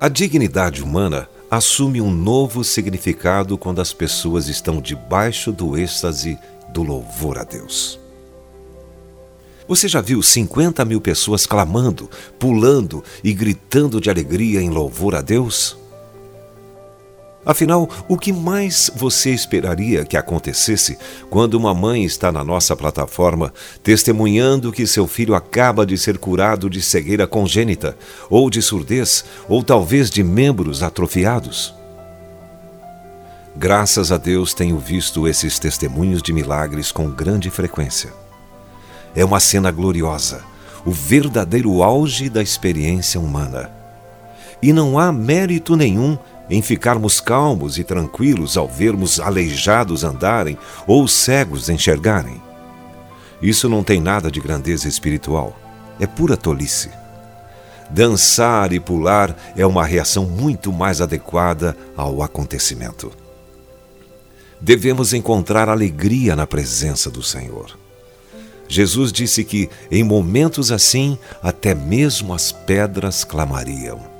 A dignidade humana assume um novo significado quando as pessoas estão debaixo do êxtase do louvor a Deus. Você já viu 50 mil pessoas clamando, pulando e gritando de alegria em louvor a Deus? Afinal, o que mais você esperaria que acontecesse quando uma mãe está na nossa plataforma testemunhando que seu filho acaba de ser curado de cegueira congênita, ou de surdez, ou talvez de membros atrofiados? Graças a Deus tenho visto esses testemunhos de milagres com grande frequência. É uma cena gloriosa, o verdadeiro auge da experiência humana. E não há mérito nenhum em ficarmos calmos e tranquilos ao vermos aleijados andarem ou cegos enxergarem. Isso não tem nada de grandeza espiritual, é pura tolice. Dançar e pular é uma reação muito mais adequada ao acontecimento. Devemos encontrar alegria na presença do Senhor. Jesus disse que, em momentos assim, até mesmo as pedras clamariam.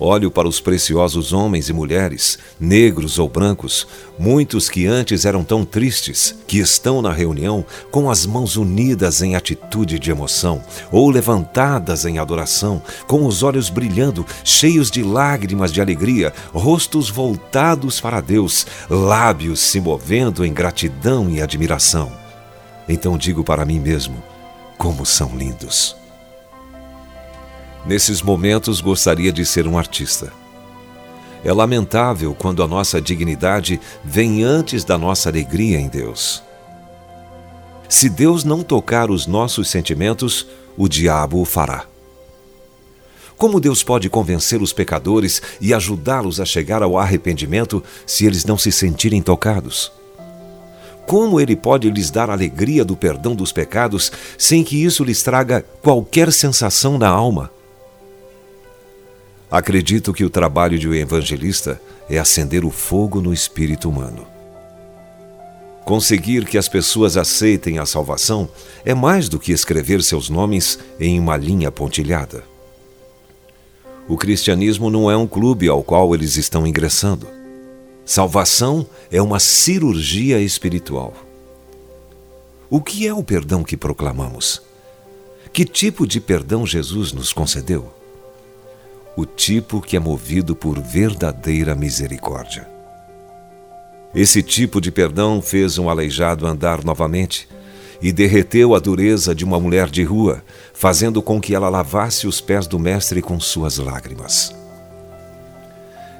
Olho para os preciosos homens e mulheres, negros ou brancos, muitos que antes eram tão tristes, que estão na reunião com as mãos unidas em atitude de emoção, ou levantadas em adoração, com os olhos brilhando, cheios de lágrimas de alegria, rostos voltados para Deus, lábios se movendo em gratidão e admiração. Então digo para mim mesmo: como são lindos! Nesses momentos gostaria de ser um artista. É lamentável quando a nossa dignidade vem antes da nossa alegria em Deus. Se Deus não tocar os nossos sentimentos, o diabo o fará. Como Deus pode convencer os pecadores e ajudá-los a chegar ao arrependimento se eles não se sentirem tocados? Como ele pode lhes dar alegria do perdão dos pecados sem que isso lhes traga qualquer sensação na alma? Acredito que o trabalho de um evangelista é acender o fogo no espírito humano. Conseguir que as pessoas aceitem a salvação é mais do que escrever seus nomes em uma linha pontilhada. O cristianismo não é um clube ao qual eles estão ingressando. Salvação é uma cirurgia espiritual. O que é o perdão que proclamamos? Que tipo de perdão Jesus nos concedeu? O tipo que é movido por verdadeira misericórdia. Esse tipo de perdão fez um aleijado andar novamente e derreteu a dureza de uma mulher de rua, fazendo com que ela lavasse os pés do Mestre com suas lágrimas.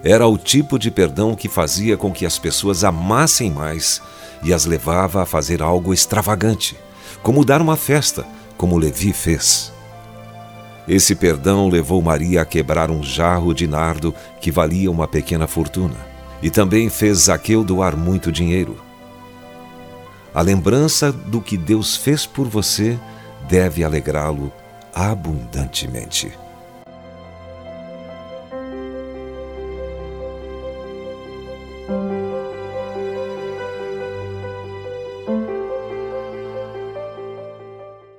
Era o tipo de perdão que fazia com que as pessoas amassem mais e as levava a fazer algo extravagante, como dar uma festa, como Levi fez. Esse perdão levou Maria a quebrar um jarro de nardo que valia uma pequena fortuna, e também fez Zaqueu doar muito dinheiro. A lembrança do que Deus fez por você deve alegrá-lo abundantemente.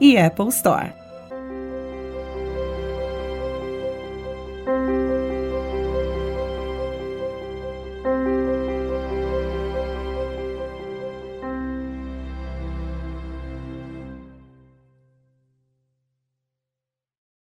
e Apple Store.